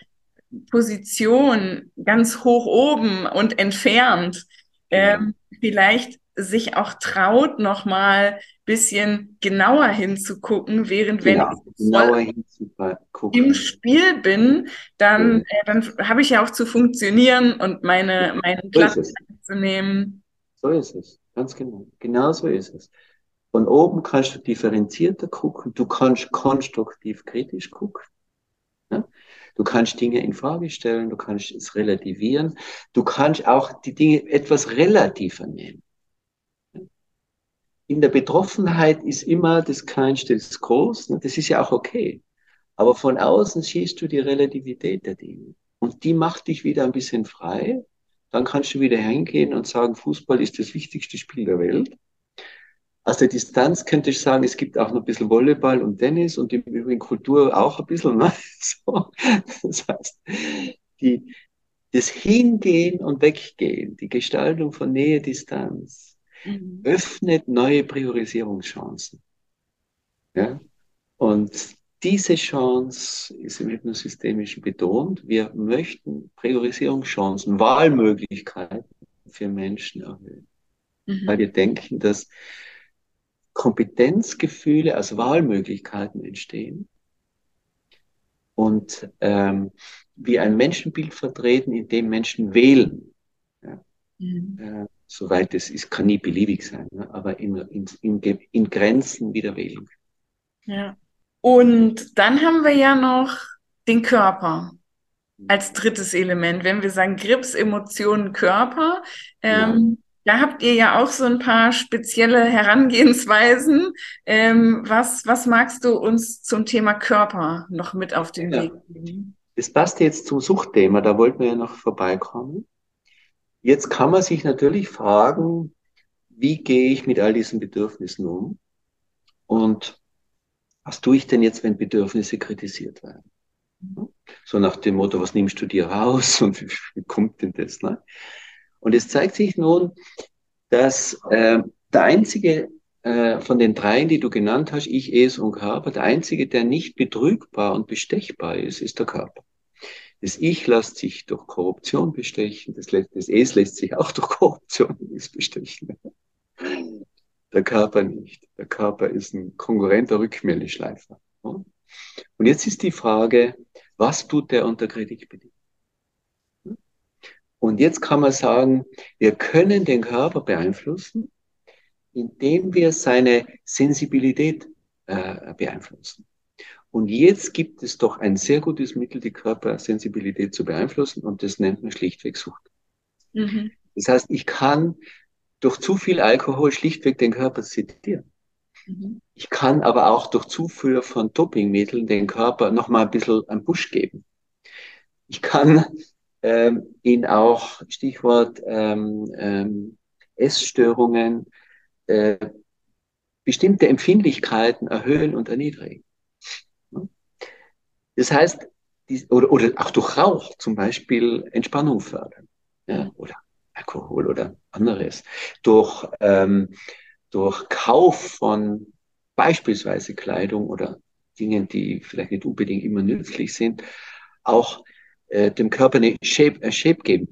Position ganz hoch oben und entfernt ähm, vielleicht sich auch traut, nochmal bisschen genauer hinzugucken, während wenn ja, ich im Spiel bin, dann, ja. äh, dann habe ich ja auch zu funktionieren und meine, meinen Platz zu nehmen. So ist es, ganz genau. Genau so ist es. Von oben kannst du differenzierter gucken, du kannst konstruktiv kritisch gucken. Ja? Du kannst Dinge in Frage stellen, du kannst es relativieren, du kannst auch die Dinge etwas relativer nehmen in der Betroffenheit ist immer das Kleinste das Groß. Ne? Das ist ja auch okay. Aber von außen siehst du die Relativität der Dinge. Und die macht dich wieder ein bisschen frei. Dann kannst du wieder hingehen und sagen, Fußball ist das wichtigste Spiel der Welt. Aus der Distanz könnte ich sagen, es gibt auch noch ein bisschen Volleyball und Tennis und im Übrigen Kultur auch ein bisschen. Ne? [laughs] So. Das heißt, die, das Hingehen und Weggehen, die Gestaltung von Nähe, Distanz, mhm. öffnet neue Priorisierungschancen. Ja? Und diese Chance ist im Hypnosystemischen betont. Wir möchten Priorisierungschancen, Wahlmöglichkeiten für Menschen erhöhen. Mhm. Weil wir denken, dass Kompetenzgefühle als Wahlmöglichkeiten entstehen und ähm, wir ein Menschenbild vertreten, in dem Menschen wählen. Ja? Mhm. Äh, soweit es ist, kann nie beliebig sein, ne? aber in, in, in, in Grenzen wieder wählen. Ja. Und dann haben wir ja noch den Körper als drittes Element. Wenn wir sagen Grips, Emotionen, Körper, ähm, ja. da habt ihr ja auch so ein paar spezielle Herangehensweisen. Ähm, was, was magst du uns zum Thema Körper noch mit auf den ja. Weg geben? Das passt jetzt zum Suchtthema, da wollten wir ja noch vorbeikommen. Jetzt kann man sich natürlich fragen, wie gehe ich mit all diesen Bedürfnissen um? Und was tue ich denn jetzt, wenn Bedürfnisse kritisiert werden? So nach dem Motto, was nimmst du dir raus und wie kommt denn das? Ne? Und es zeigt sich nun, dass äh, der einzige äh, von den dreien, die du genannt hast, ich, es und Körper, der einzige, der nicht betrügbar und bestechbar ist, ist der Körper. Das Ich lässt sich durch Korruption bestechen, das, das Es lässt sich auch durch Korruption bestechen. Der Körper nicht. Der Körper ist ein konkurrenter Rückmeldeschleifer. Und jetzt ist die Frage, was tut der unter Kritik bedingt? Und jetzt kann man sagen, wir können den Körper beeinflussen, indem wir seine Sensibilität äh, beeinflussen. Und jetzt gibt es doch ein sehr gutes Mittel, die Körpersensibilität zu beeinflussen, und das nennt man schlichtweg Sucht. Mhm. Das heißt, ich kann durch zu viel Alkohol schlichtweg den Körper sedieren. Mhm. Ich kann aber auch durch Zufuhr von Dopingmitteln den Körper nochmal ein bisschen einen Push geben. Ich kann ähm, ihn auch, Stichwort ähm, ähm, Essstörungen, äh, bestimmte Empfindlichkeiten erhöhen und erniedrigen. Das heißt, die, oder, oder auch durch Rauch zum Beispiel Entspannung fördern. Ja, oder Alkohol oder anderes. Durch, ähm, durch Kauf von beispielsweise Kleidung oder Dingen, die vielleicht nicht unbedingt immer nützlich sind, auch äh, dem Körper eine Shape, eine Shape geben.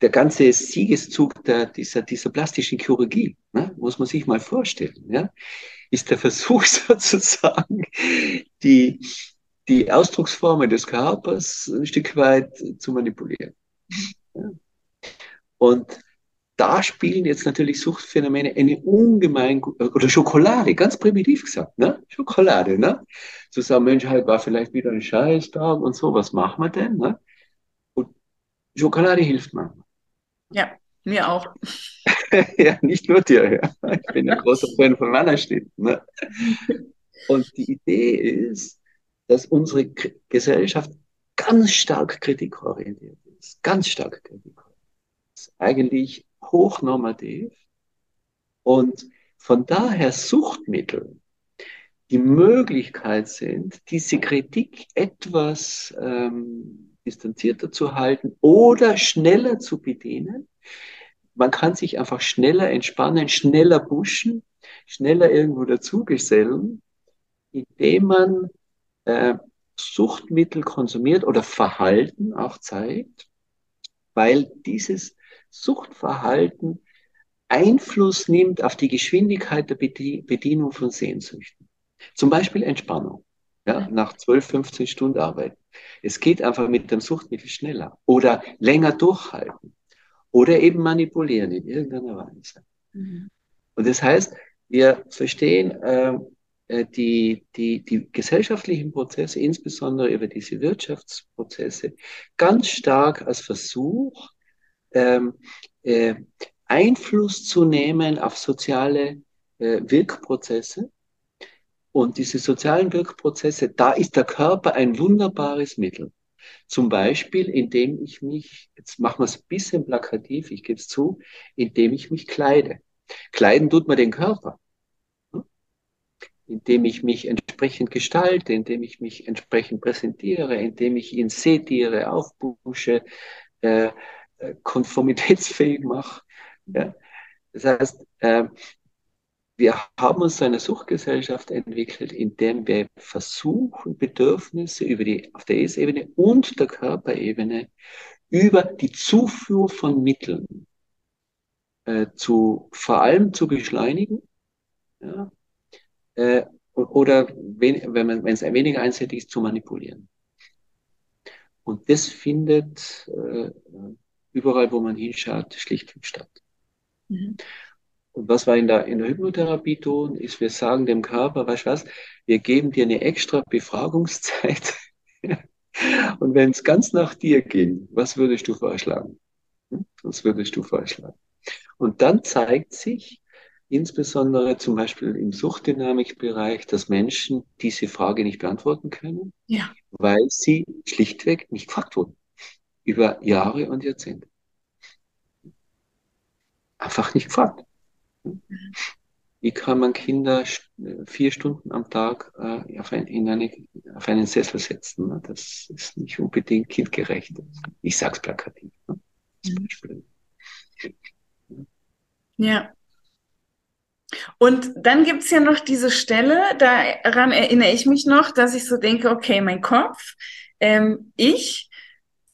der ganze Siegeszug der, dieser, dieser plastischen Chirurgie, ne, muss man sich mal vorstellen, ja, ist der Versuch [laughs] sozusagen, die, die Ausdrucksformen des Körpers ein Stück weit zu manipulieren. Ja. Und da spielen jetzt natürlich Suchtphänomene eine ungemein, oder Schokolade, ganz primitiv gesagt, ne? Schokolade, ne? Zu sagen, Mensch, halt war vielleicht wieder ein Scheißtag und so, was machen wir denn, ne? Und Schokolade hilft manchmal. Ja, mir auch. [laughs] ja, nicht nur dir, ja. Ich bin ein großer Fan von Mannerstedt, ne? [laughs] Und die Idee ist, dass unsere Gesellschaft ganz stark kritikorientiert ist, ganz stark kritikorientiert ist. Eigentlich hochnormativ und von daher Suchtmittel die Möglichkeit sind, diese Kritik etwas ähm, distanzierter zu halten oder schneller zu bedienen. Man kann sich einfach schneller entspannen, schneller pushen, schneller irgendwo dazugesellen, indem man äh, Suchtmittel konsumiert oder Verhalten auch zeigt, weil dieses Suchtverhalten Einfluss nimmt auf die Geschwindigkeit der Bedienung von Sehnsüchten. Zum Beispiel Entspannung. Ja, nach 12, 15 Stunden Arbeit. Es geht einfach mit dem Suchtmittel schneller oder länger durchhalten oder eben manipulieren in irgendeiner Weise. Mhm. Und das heißt, wir verstehen äh, die, die, die gesellschaftlichen Prozesse, insbesondere über diese Wirtschaftsprozesse, ganz stark als Versuch, ähm, äh, Einfluss zu nehmen auf soziale äh, Wirkprozesse. Und diese sozialen Wirkprozesse, da ist der Körper ein wunderbares Mittel. Zum Beispiel, indem ich mich, jetzt machen wir es ein bisschen plakativ, ich gebe es zu, indem ich mich kleide. Kleiden tut man den Körper. Indem ich mich entsprechend gestalte, indem ich mich entsprechend präsentiere, indem ich ihn sediere, aufpusche, äh, äh, konformitätsfähig mache. Ja. Das heißt, äh, wir haben uns eine Suchtgesellschaft entwickelt, in der wir versuchen, Bedürfnisse über die, auf der Es-Ebene und der Körperebene über die Zufuhr von Mitteln äh, zu, vor allem zu beschleunigen, ja, äh, oder wenn, wenn man, wenn es ein wenig einseitig ist, zu manipulieren. Und das findet äh, überall, wo man hinschaut, schlichtweg statt. Mhm. Und was wir in der, in der Hypnotherapie tun, ist, wir sagen dem Körper, weißt du was, wir geben dir eine extra Befragungszeit. [laughs] Und wenn es ganz nach dir ging, was würdest du vorschlagen? Hm? Was würdest du vorschlagen? Und dann zeigt sich, insbesondere zum Beispiel im Suchtdynamikbereich, dass Menschen diese Frage nicht beantworten können, ja. weil sie schlichtweg nicht gefragt wurden über Jahre und Jahrzehnte. Einfach nicht gefragt. Wie kann man Kinder vier Stunden am Tag äh, auf, ein, in eine, auf einen Sessel setzen? Das ist nicht unbedingt kindgerecht. Ich sage es plakativ. Ne? Mhm. Ja. Und dann gibt es ja noch diese Stelle, daran erinnere ich mich noch, dass ich so denke, okay, mein Kopf, ähm, ich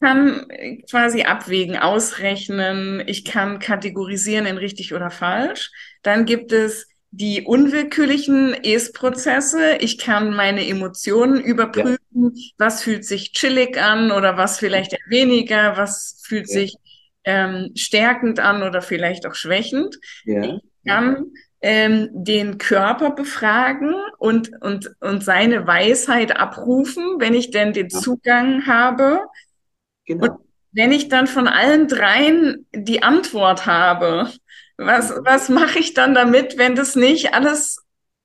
kann quasi abwägen, ausrechnen, ich kann kategorisieren in richtig oder falsch. Dann gibt es die unwillkürlichen Es-Prozesse. Ich kann meine Emotionen überprüfen, ja. was fühlt sich chillig an oder was vielleicht weniger, was fühlt ja. sich ähm, stärkend an oder vielleicht auch schwächend. Ja. Ich kann ähm, den Körper befragen und, und, und seine Weisheit abrufen, wenn ich denn den Zugang habe. Genau. Und wenn ich dann von allen dreien die Antwort habe, was, was mache ich dann damit, wenn das nicht alles,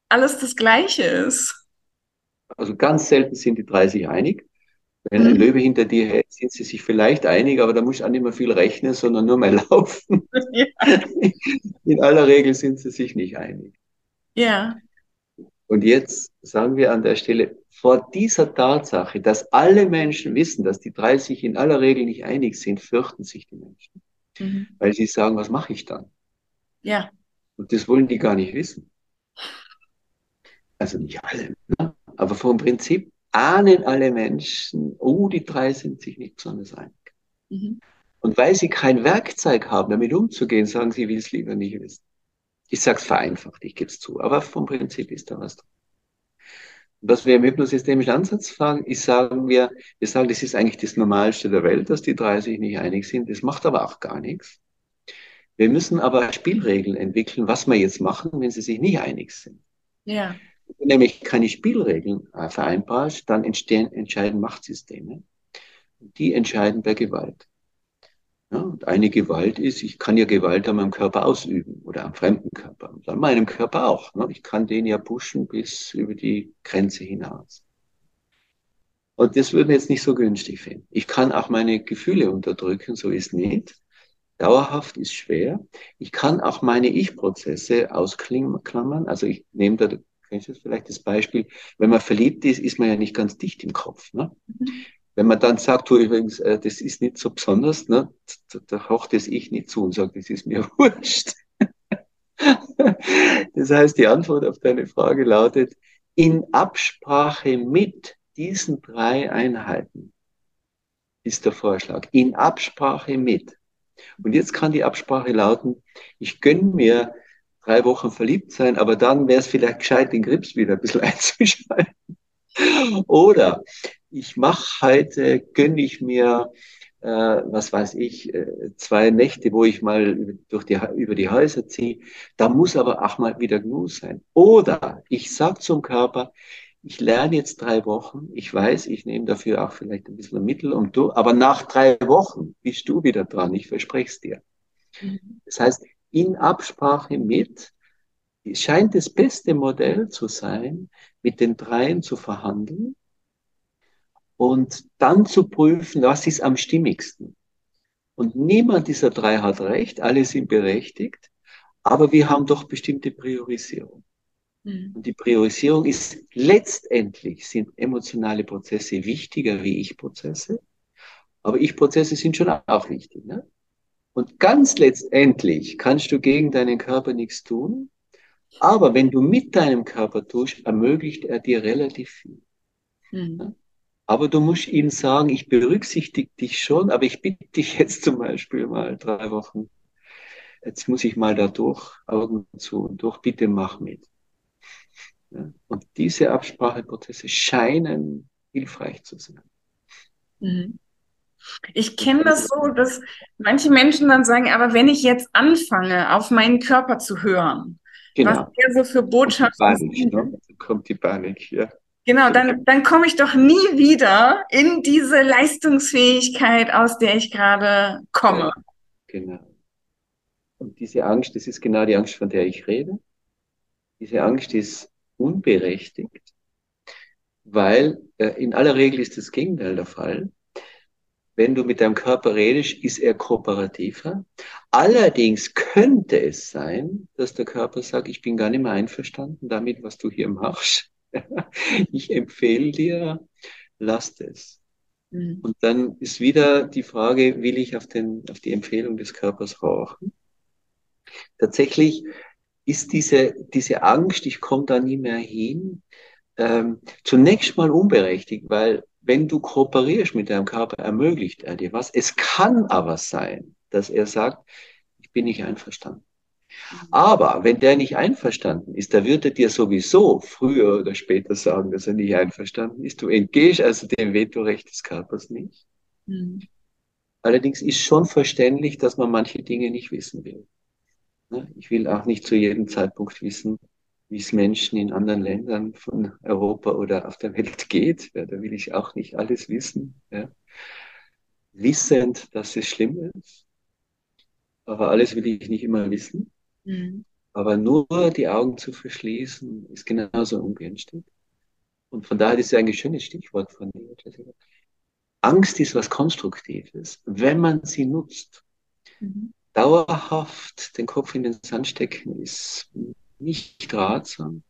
alles das Gleiche ist? Also ganz selten sind die drei sich einig. Wenn ein mhm. Löwe hinter dir hält, sind sie sich vielleicht einig, aber da muss auch nicht mehr viel rechnen, sondern nur mal [laughs] laufen. Ja. In aller Regel sind sie sich nicht einig. Ja. Und jetzt sagen wir an der Stelle, vor dieser Tatsache, dass alle Menschen wissen, dass die drei sich in aller Regel nicht einig sind, fürchten sich die Menschen. Mhm. Weil sie sagen, was mache ich dann? Ja. Und das wollen die gar nicht wissen. Also nicht alle, ne? aber vom Prinzip ahnen alle Menschen, oh, die drei sind sich nicht besonders einig. Mhm. Und weil sie kein Werkzeug haben, damit umzugehen, sagen sie, ich will es lieber nicht wissen. Ich sage es vereinfacht, ich gebe es zu, aber vom Prinzip ist da was drin. Was wir im hypnosystemischen Ansatz fragen, ist, sagen wir, wir sagen, das ist eigentlich das Normalste der Welt, dass die drei sich nicht einig sind. Das macht aber auch gar nichts. Wir müssen aber Spielregeln entwickeln, was wir jetzt machen, wenn sie sich nicht einig sind. Ja. Du nämlich keine Spielregeln äh, vereinbarst, dann entstehen, entscheiden Machtsysteme. Die entscheiden bei Gewalt. Ja, und eine Gewalt ist, ich kann ja Gewalt an meinem Körper ausüben oder am fremden Körper an meinem Körper auch. Ne? Ich kann den ja pushen bis über die Grenze hinaus. Und das würden wir jetzt nicht so günstig finden. Ich kann auch meine Gefühle unterdrücken, so ist nicht. Dauerhaft ist schwer. Ich kann auch meine Ich-Prozesse ausklammern. Also ich nehme da, kennst du vielleicht das Beispiel, wenn man verliebt ist, ist man ja nicht ganz dicht im Kopf. Ne? Mhm. Wenn man dann sagt, du übrigens, äh, das ist nicht so besonders, ne, da, da haucht das Ich nicht zu und sagt, das ist mir [laughs] wurscht. das heißt, die Antwort auf deine Frage lautet, in Absprache mit diesen drei Einheiten ist der Vorschlag. In Absprache mit. Und jetzt kann die Absprache lauten, ich gönne mir drei Wochen verliebt sein, aber dann wäre es vielleicht gescheit, den Grips wieder ein bisschen [laughs] einzuschalten. Oder ich mache heute, gönne ich mir, äh, was weiß ich, äh, zwei Nächte, wo ich mal durch die, über die Häuser ziehe. Da muss aber auch mal wieder genug sein. Oder ich sag zum Körper, ich lerne jetzt drei Wochen. Ich weiß, ich nehme dafür auch vielleicht ein bisschen Mittel und du, aber nach drei Wochen bist du wieder dran. Ich verspreche es dir. Mhm. Das heißt, in Absprache mit scheint das beste Modell zu sein, mit den dreien zu verhandeln und dann zu prüfen, was ist am stimmigsten. Und niemand dieser drei hat recht, alle sind berechtigt, aber wir haben doch bestimmte Priorisierung. Mhm. Und die Priorisierung ist letztendlich sind emotionale Prozesse wichtiger wie Ich-Prozesse, aber Ich-Prozesse sind schon auch wichtig. Ne? Und ganz letztendlich kannst du gegen deinen Körper nichts tun, aber wenn du mit deinem Körper tust, ermöglicht er dir relativ viel. Mhm. Aber du musst ihm sagen, ich berücksichtige dich schon, aber ich bitte dich jetzt zum Beispiel mal drei Wochen. Jetzt muss ich mal da durch, Augen zu und durch, bitte mach mit. Ja? Und diese Abspracheprozesse scheinen hilfreich zu sein. Mhm. Ich kenne das so, dass manche Menschen dann sagen, aber wenn ich jetzt anfange, auf meinen Körper zu hören, Genau. Was er so für Botschaften kommt die Panik, ne? kommt die Panik, ja. Genau, dann, dann komme ich doch nie wieder in diese Leistungsfähigkeit, aus der ich gerade komme. Genau. Und diese Angst, das ist genau die Angst, von der ich rede. Diese Angst ist unberechtigt, weil äh, in aller Regel ist das Gegenteil der Fall wenn du mit deinem Körper redest, ist er kooperativer. Allerdings könnte es sein, dass der Körper sagt, ich bin gar nicht mehr einverstanden damit, was du hier machst. [laughs] ich empfehle dir, lass es. Mhm. Und dann ist wieder die Frage, will ich auf, den, auf die Empfehlung des Körpers rauchen? Tatsächlich ist diese, diese Angst, ich komme da nie mehr hin, ähm, zunächst mal unberechtigt, weil wenn du kooperierst mit deinem Körper, ermöglicht er dir was. Es kann aber sein, dass er sagt, ich bin nicht einverstanden. Aber wenn der nicht einverstanden ist, da wird er dir sowieso früher oder später sagen, dass er nicht einverstanden ist. Du entgehst also dem Vetorecht des Körpers nicht. Mhm. Allerdings ist schon verständlich, dass man manche Dinge nicht wissen will. Ne? Ich will auch nicht zu jedem Zeitpunkt wissen, wie es Menschen in anderen Ländern von Europa oder auf der Welt geht. Ja, da will ich auch nicht alles wissen. Ja. Wissend, dass es schlimm ist. Aber alles will ich nicht immer wissen. Mhm. Aber nur die Augen zu verschließen, ist genauso ungünstig. Und von daher ist es ein schönes Stichwort von dir, Jessica. Angst ist was Konstruktives, wenn man sie nutzt. Mhm. Dauerhaft den Kopf in den Sand stecken ist nicht ratsam.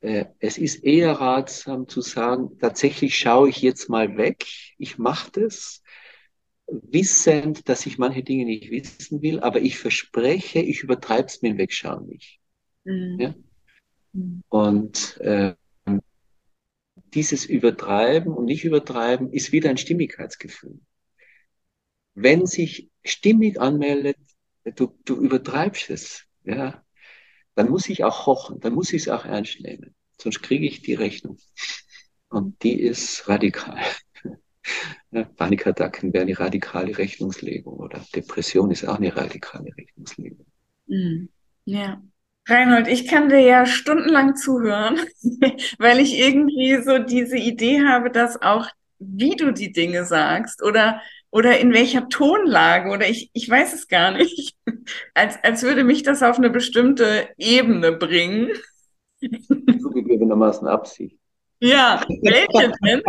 Äh, es ist eher ratsam zu sagen, tatsächlich schaue ich jetzt mal weg, ich mache das, wissend, dass ich manche Dinge nicht wissen will, aber ich verspreche, ich übertreibe es mit dem Wegschauen nicht. Mhm. Ja? Mhm. Und äh, dieses Übertreiben und nicht übertreiben ist wieder ein Stimmigkeitsgefühl. wenn sich stimmig anmeldet, du, du übertreibst es, ja, dann muss ich auch hochen, dann muss ich es auch ernst nehmen. Sonst kriege ich die Rechnung. Und die ist radikal. [laughs] Panikattacken wäre eine radikale Rechnungslegung oder Depression ist auch eine radikale Rechnungslegung. Mhm. Ja. Reinhold, ich kann dir ja stundenlang zuhören, [laughs] weil ich irgendwie so diese Idee habe, dass auch wie du die Dinge sagst oder, oder in welcher Tonlage oder ich, ich weiß es gar nicht, [laughs] als, als würde mich das auf eine bestimmte Ebene bringen. Zugegebenermaßen Absicht. Ja, welche denn?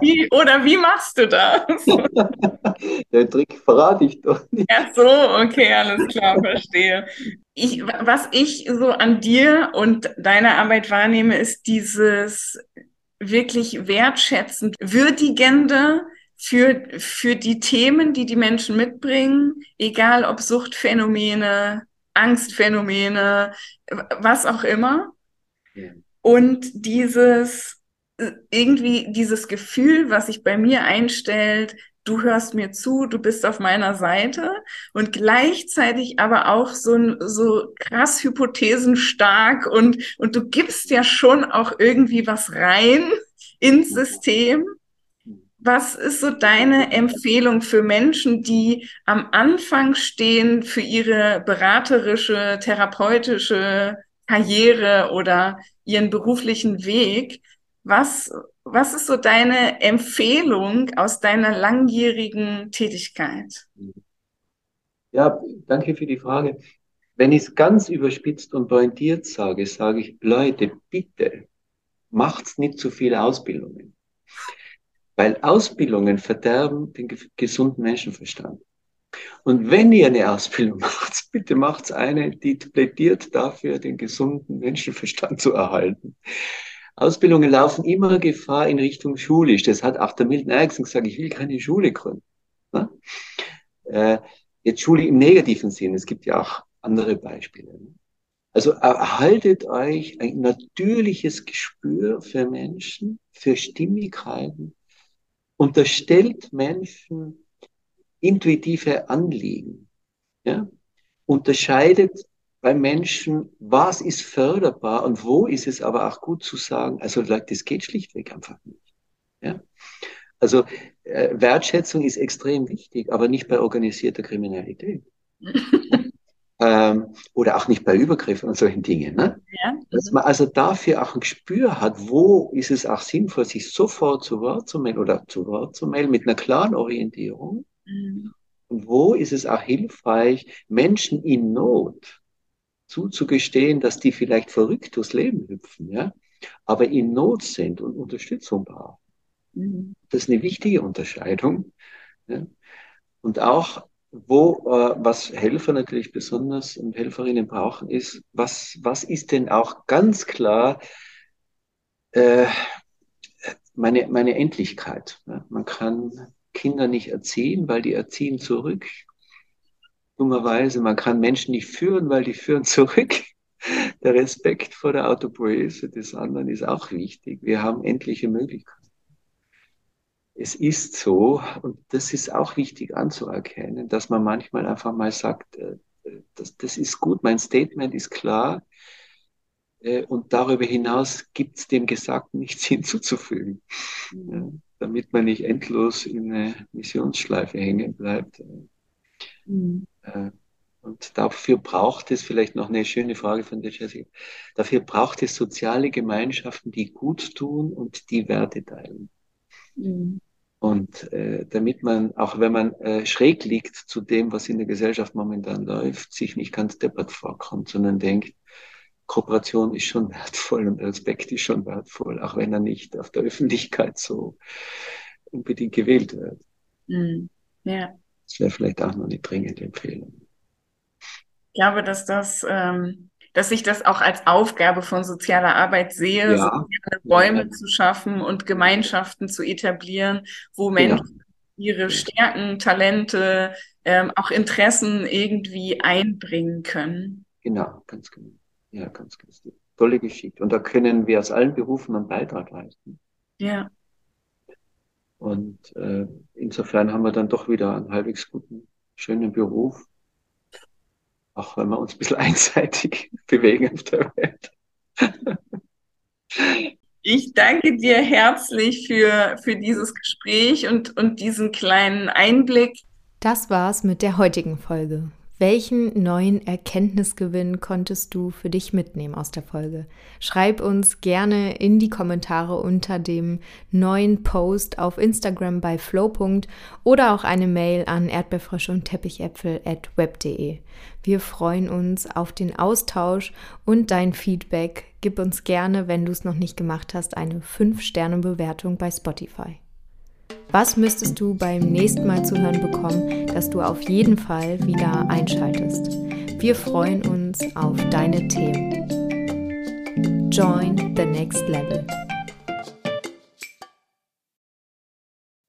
Wie, oder wie machst du das? [laughs] Den Trick verrate ich doch nicht. Ach so, okay, alles klar, verstehe. Ich, was ich so an dir und deiner Arbeit wahrnehme, ist dieses wirklich wertschätzend, würdigende für, für die Themen, die die Menschen mitbringen, egal ob Suchtphänomene, Angstphänomene, was auch immer. Ja. Und dieses irgendwie dieses Gefühl, was sich bei mir einstellt, du hörst mir zu, du bist auf meiner Seite und gleichzeitig aber auch so, so krass hypothesenstark und, und du gibst ja schon auch irgendwie was rein [laughs] ins System. Was ist so deine Empfehlung für Menschen, die am Anfang stehen für ihre beraterische, therapeutische Karriere oder ihren beruflichen Weg? Was, was ist so deine Empfehlung aus deiner langjährigen Tätigkeit? Ja, danke für die Frage. Wenn ich es ganz überspitzt und pointiert sage, sage ich, Leute, bitte macht's nicht zu viele Ausbildungen. Weil Ausbildungen verderben den gesunden Menschenverstand. Und wenn ihr eine Ausbildung [laughs] macht, bitte macht's eine, die plädiert dafür, den gesunden Menschenverstand zu erhalten. Ausbildungen laufen immer Gefahr in Richtung schulisch. Das hat auch der Milton Erickson gesagt, ich will keine Schule gründen. Ne? Äh, jetzt Schule im negativen Sinn, es gibt ja auch andere Beispiele. Ne? Also erhaltet euch ein natürliches Gespür für Menschen, für Stimmigkeiten, unterstellt Menschen intuitive Anliegen, ja? unterscheidet bei Menschen, was ist förderbar und wo ist es aber auch gut zu sagen, also das geht schlichtweg einfach nicht. Ja? Also äh, Wertschätzung ist extrem wichtig, aber nicht bei organisierter Kriminalität. [laughs] ähm, oder auch nicht bei Übergriffen und solchen Dingen. Ne? Ja. Dass man also dafür auch ein Gespür hat, wo ist es auch sinnvoll, sich sofort zu Wort zu melden oder zu Wort zu melden mit einer klaren Orientierung. Mhm. Und wo ist es auch hilfreich, Menschen in Not zuzugestehen, dass die vielleicht verrückt durchs Leben hüpfen, ja, aber in Not sind und Unterstützung brauchen. Mhm. Das ist eine wichtige Unterscheidung. Ja. Und auch, wo, äh, was Helfer natürlich besonders und Helferinnen brauchen, ist, was, was ist denn auch ganz klar äh, meine, meine Endlichkeit. Ja. Man kann Kinder nicht erziehen, weil die erziehen zurück dummerweise, man kann Menschen nicht führen, weil die führen zurück. Der Respekt vor der Autopoese des anderen ist auch wichtig. Wir haben endliche Möglichkeiten. Es ist so, und das ist auch wichtig anzuerkennen, dass man manchmal einfach mal sagt, äh, das, das ist gut, mein Statement ist klar, äh, und darüber hinaus gibt es dem Gesagten nichts [laughs] hinzuzufügen, mhm. damit man nicht endlos in eine Missionsschleife hängen bleibt. Mhm. Äh, und dafür braucht es vielleicht noch eine schöne Frage von der Jessica. Dafür braucht es soziale Gemeinschaften, die gut tun und die Werte teilen. Mhm. Und äh, damit man, auch wenn man äh, schräg liegt zu dem, was in der Gesellschaft momentan läuft, sich nicht ganz deppert vorkommt, sondern denkt, Kooperation ist schon wertvoll und Respekt ist schon wertvoll, auch wenn er nicht auf der Öffentlichkeit so unbedingt gewählt wird. Mhm. Ja. Das wäre vielleicht auch noch eine dringende Empfehlung. Ich glaube, dass das, ähm, dass ich das auch als Aufgabe von sozialer Arbeit sehe, ja. soziale Räume ja. zu schaffen und Gemeinschaften zu etablieren, wo Menschen ja. ihre Stärken, Talente, ähm, auch Interessen irgendwie einbringen können. Genau, ganz genau. Ja, ganz genau. Tolle Geschichte. Und da können wir aus allen Berufen einen Beitrag leisten. Ja. Und äh, insofern haben wir dann doch wieder einen halbwegs guten, schönen Beruf. Auch wenn wir uns ein bisschen [laughs] einseitig bewegen auf der Welt. Ich danke dir herzlich für, für dieses Gespräch und, und diesen kleinen Einblick. Das war's mit der heutigen Folge. Welchen neuen Erkenntnisgewinn konntest du für dich mitnehmen aus der Folge? Schreib uns gerne in die Kommentare unter dem neuen Post auf Instagram bei flow. oder auch eine Mail an erdbeerfrösche und teppichäpfel at web.de. Wir freuen uns auf den Austausch und dein Feedback. Gib uns gerne, wenn du es noch nicht gemacht hast, eine 5-Sterne-Bewertung bei Spotify. Was müsstest du beim nächsten Mal zu hören bekommen, dass du auf jeden Fall wieder einschaltest? Wir freuen uns auf deine Themen. Join the next level.